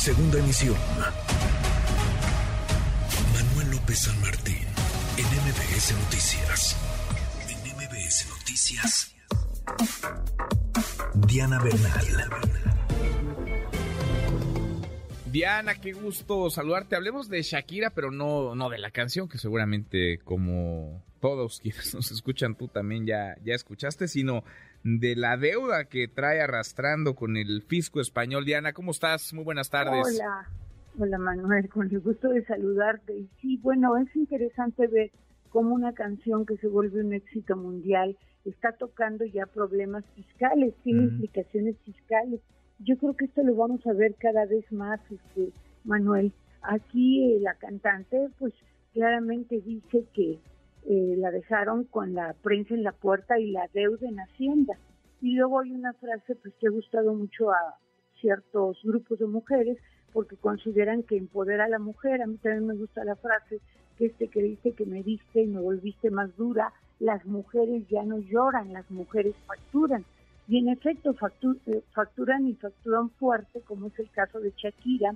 Segunda emisión. Manuel López San Martín, en MBS Noticias. En MBS Noticias. Diana Bernal. Diana, qué gusto saludarte. Hablemos de Shakira, pero no, no de la canción, que seguramente como todos quienes nos escuchan, tú también ya, ya escuchaste, sino de la deuda que trae arrastrando con el fisco español. Diana, ¿cómo estás? Muy buenas tardes. Hola, hola Manuel, con el gusto de saludarte. Y sí, bueno, es interesante ver cómo una canción que se vuelve un éxito mundial está tocando ya problemas fiscales, tiene implicaciones fiscales. Yo creo que esto lo vamos a ver cada vez más, este, Manuel. Aquí eh, la cantante, pues claramente dice que eh, la dejaron con la prensa en la puerta y la deuda en Hacienda. Y luego hay una frase pues que ha gustado mucho a ciertos grupos de mujeres porque consideran que empodera a la mujer. A mí también me gusta la frase que este que dice que me diste y me volviste más dura. Las mujeres ya no lloran, las mujeres facturan. Y en efecto eh, facturan y facturan fuerte, como es el caso de Shakira,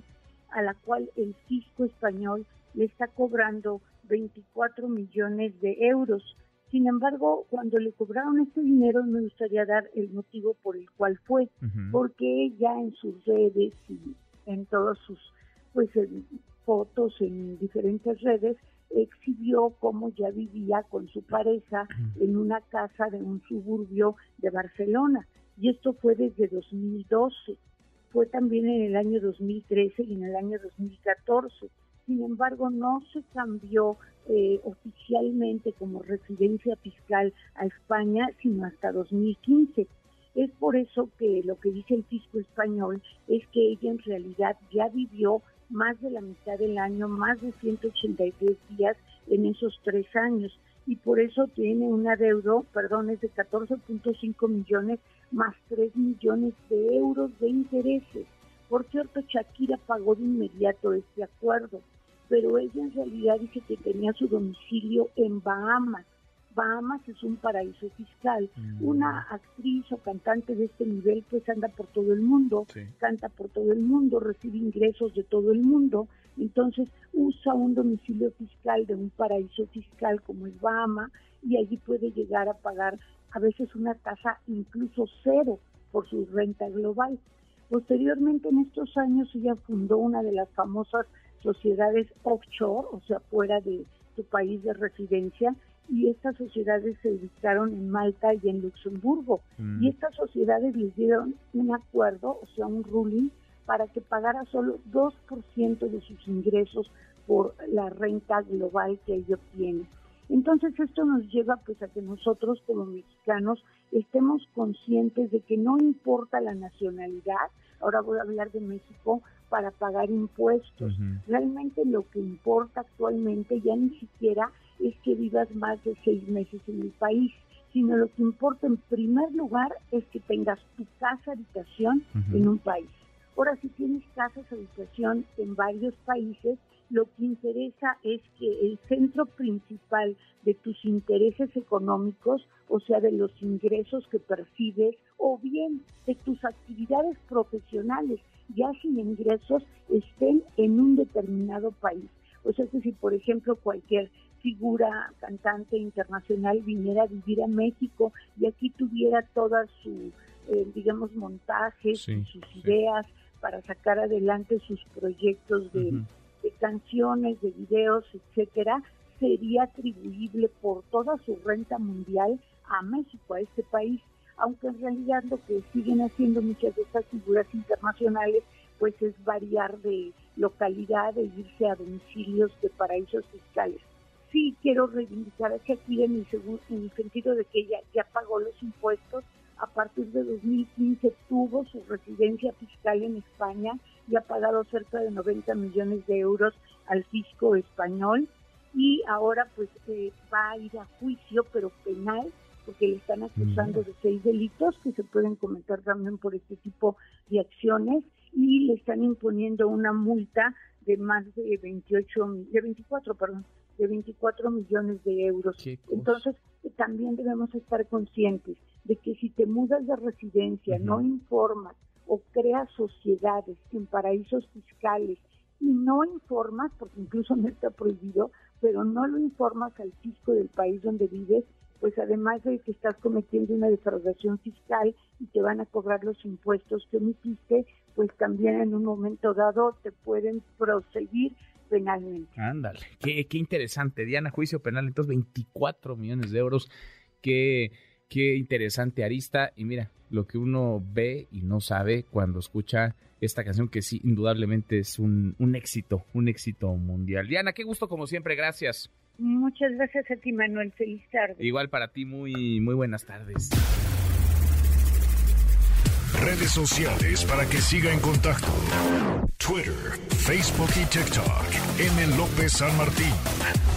a la cual el fisco español le está cobrando 24 millones de euros. Sin embargo, cuando le cobraron este dinero, me gustaría dar el motivo por el cual fue, porque ella en sus redes y en todas sus pues fotos en diferentes redes exhibió cómo ya vivía con su pareja en una casa de un suburbio de Barcelona. Y esto fue desde 2012. Fue también en el año 2013 y en el año 2014 sin embargo no se cambió eh, oficialmente como residencia fiscal a España, sino hasta 2015. Es por eso que lo que dice el fisco español es que ella en realidad ya vivió más de la mitad del año, más de 183 días en esos tres años y por eso tiene un adeudo, perdón, es de 14.5 millones más 3 millones de euros de intereses. Por cierto, Shakira pagó de inmediato este acuerdo pero ella en realidad dice que tenía su domicilio en Bahamas. Bahamas es un paraíso fiscal. Mm. Una actriz o cantante de este nivel pues anda por todo el mundo, canta por todo el mundo, recibe ingresos de todo el mundo, entonces usa un domicilio fiscal de un paraíso fiscal como es Bahamas y allí puede llegar a pagar a veces una tasa incluso cero por su renta global. Posteriormente en estos años ella fundó una de las famosas sociedades offshore, o sea, fuera de su país de residencia, y estas sociedades se ubicaron en Malta y en Luxemburgo. Mm. Y estas sociedades les dieron un acuerdo, o sea, un ruling, para que pagara solo 2% de sus ingresos por la renta global que ella obtiene. Entonces esto nos lleva pues a que nosotros como mexicanos estemos conscientes de que no importa la nacionalidad, ahora voy a hablar de México, para pagar impuestos. Realmente lo que importa actualmente ya ni siquiera es que vivas más de seis meses en el país, sino lo que importa en primer lugar es que tengas tu casa habitación en un país. Ahora, si tienes casas habitación en varios países, lo que interesa es que el centro principal de tus intereses económicos, o sea, de los ingresos que percibes, o bien de tus actividades profesionales, ya sin ingresos, estén en un determinado país. O sea, que si, por ejemplo, cualquier figura cantante internacional viniera a vivir a México y aquí tuviera todas sus, eh, digamos, montajes y sus ideas para sacar adelante sus proyectos de, de canciones, de videos, etcétera, sería atribuible por toda su renta mundial a México, a este país aunque en realidad lo que siguen haciendo muchas de estas figuras internacionales pues es variar de localidad e irse a domicilios de paraísos fiscales. Sí quiero reivindicar a Shakira en el, en el sentido de que ella ya pagó los impuestos, a partir de 2015 tuvo su residencia fiscal en España y ha pagado cerca de 90 millones de euros al fisco español. Y ahora pues eh, va a ir a juicio pero penal porque le están acusando de seis delitos que se pueden cometer también por este tipo de acciones. Y le están imponiendo una multa de más de 28, de 24, perdón, de 24 millones de euros. Entonces, también debemos estar conscientes de que si te mudas de residencia, no informas o creas sociedades en paraísos fiscales y no informas, porque incluso no está prohibido, pero no lo informas al fisco del país donde vives, pues además de que estás cometiendo una defraudación fiscal y te van a cobrar los impuestos que emitiste, pues también en un momento dado te pueden proseguir penalmente. Ándale, qué, interesante. Diana, juicio penal, entonces 24 millones de euros. Qué, qué interesante arista. Y mira, lo que uno ve y no sabe cuando escucha esta canción que sí, indudablemente es un, un éxito, un éxito mundial. Diana, qué gusto como siempre, gracias. Muchas gracias a ti, Manuel. Feliz tarde. Igual para ti, muy, muy buenas tardes. Redes sociales para que siga en contacto: Twitter, Facebook y TikTok. M. López San Martín.